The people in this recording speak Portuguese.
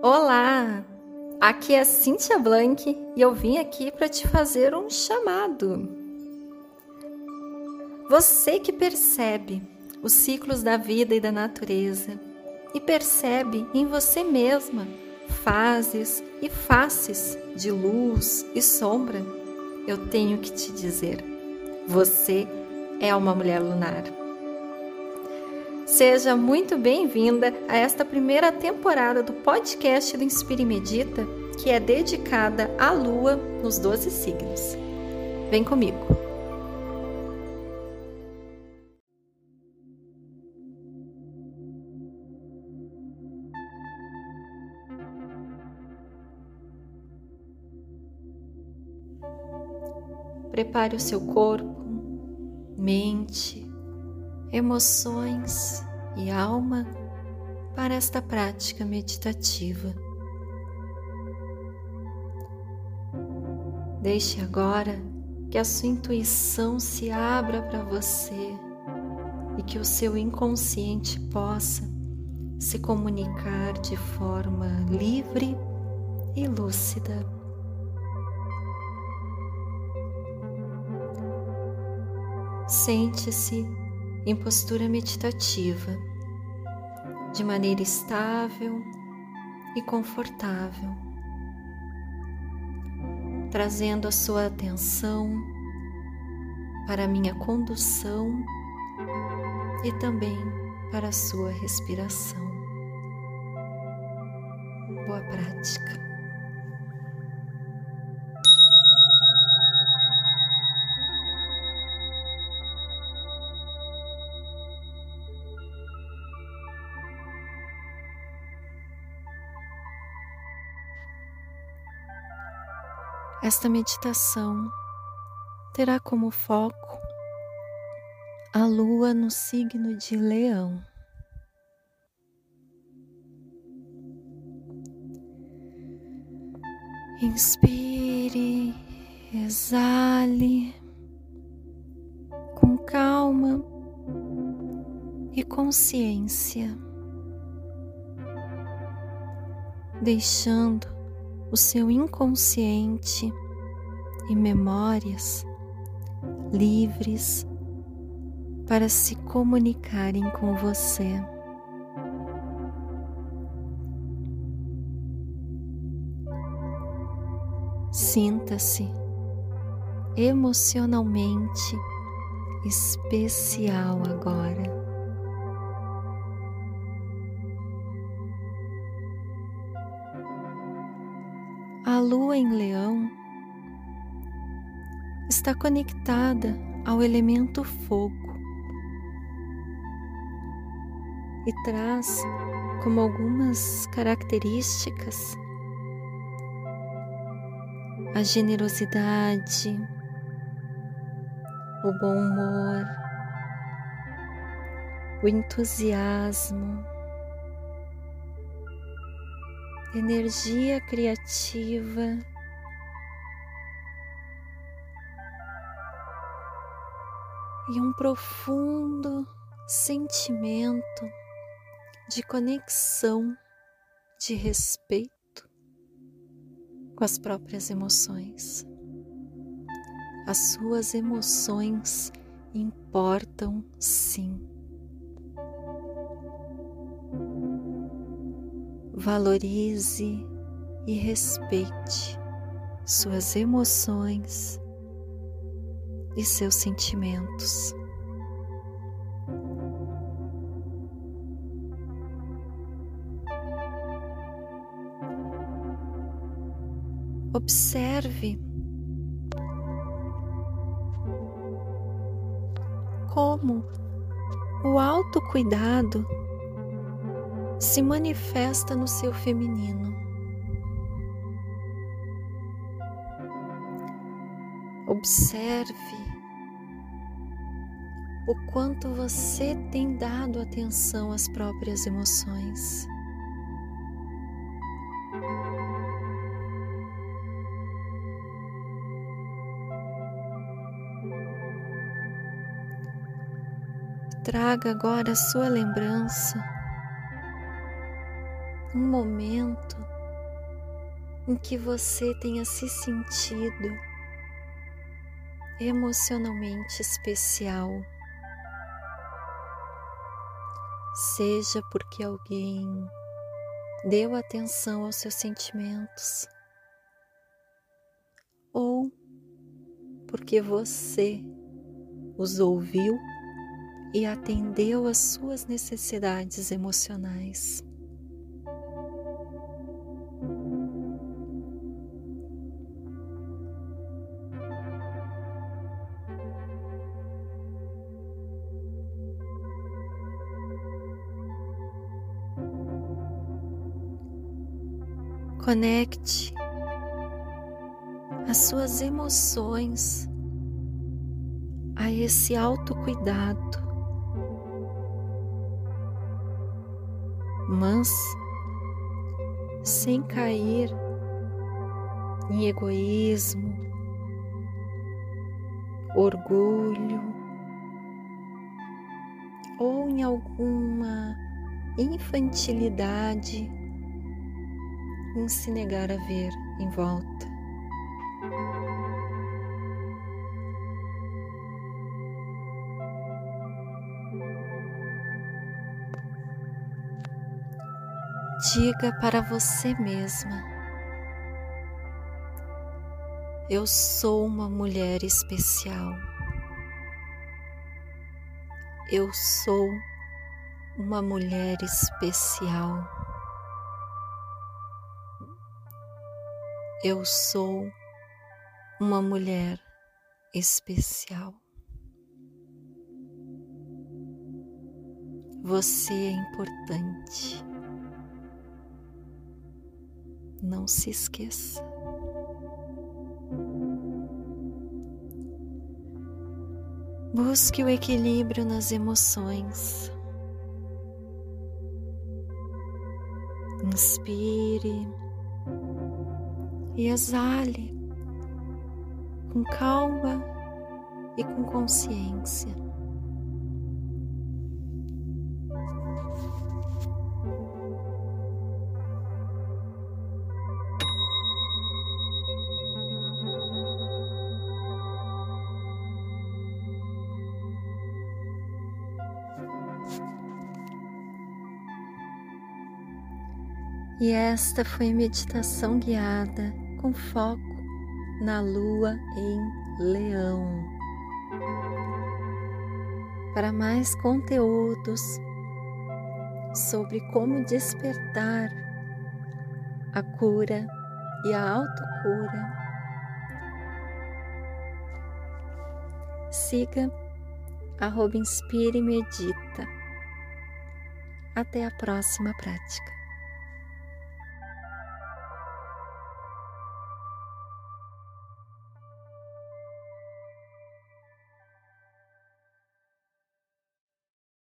Olá! Aqui é Cíntia Blank e eu vim aqui para te fazer um chamado. Você que percebe os ciclos da vida e da natureza e percebe em você mesma fases e faces de luz e sombra, eu tenho que te dizer: você é uma mulher lunar. Seja muito bem-vinda a esta primeira temporada do podcast do Inspire e Medita, que é dedicada à Lua nos 12 signos. Vem comigo! Prepare o seu corpo, mente, emoções e alma para esta prática meditativa. Deixe agora que a sua intuição se abra para você e que o seu inconsciente possa se comunicar de forma livre e lúcida. Sente-se em postura meditativa, de maneira estável e confortável, trazendo a sua atenção para a minha condução e também para a sua respiração. Boa prática. Esta meditação terá como foco a lua no signo de Leão. Inspire, exale com calma e consciência, deixando o seu inconsciente e memórias livres para se comunicarem com você. Sinta-se emocionalmente especial agora. Lua em leão está conectada ao elemento fogo e traz como algumas características a generosidade, o bom humor, o entusiasmo energia criativa. E um profundo sentimento de conexão, de respeito com as próprias emoções. As suas emoções importam sim. Valorize e respeite suas emoções e seus sentimentos. Observe como o autocuidado se manifesta no seu feminino. Observe o quanto você tem dado atenção às próprias emoções. Traga agora a sua lembrança um momento em que você tenha se sentido emocionalmente especial. Seja porque alguém deu atenção aos seus sentimentos ou porque você os ouviu e atendeu às suas necessidades emocionais. Conecte as suas emoções a esse autocuidado, mas sem cair em egoísmo, orgulho ou em alguma infantilidade em se negar a ver em volta. Diga para você mesma: Eu sou uma mulher especial. Eu sou uma mulher especial. Eu sou uma mulher especial. Você é importante. Não se esqueça. Busque o equilíbrio nas emoções. Inspire e exale com calma e com consciência. E esta foi meditação guiada com foco na lua em Leão. Para mais conteúdos sobre como despertar a cura e a autocura, siga arroba Inspire Medita. Até a próxima prática.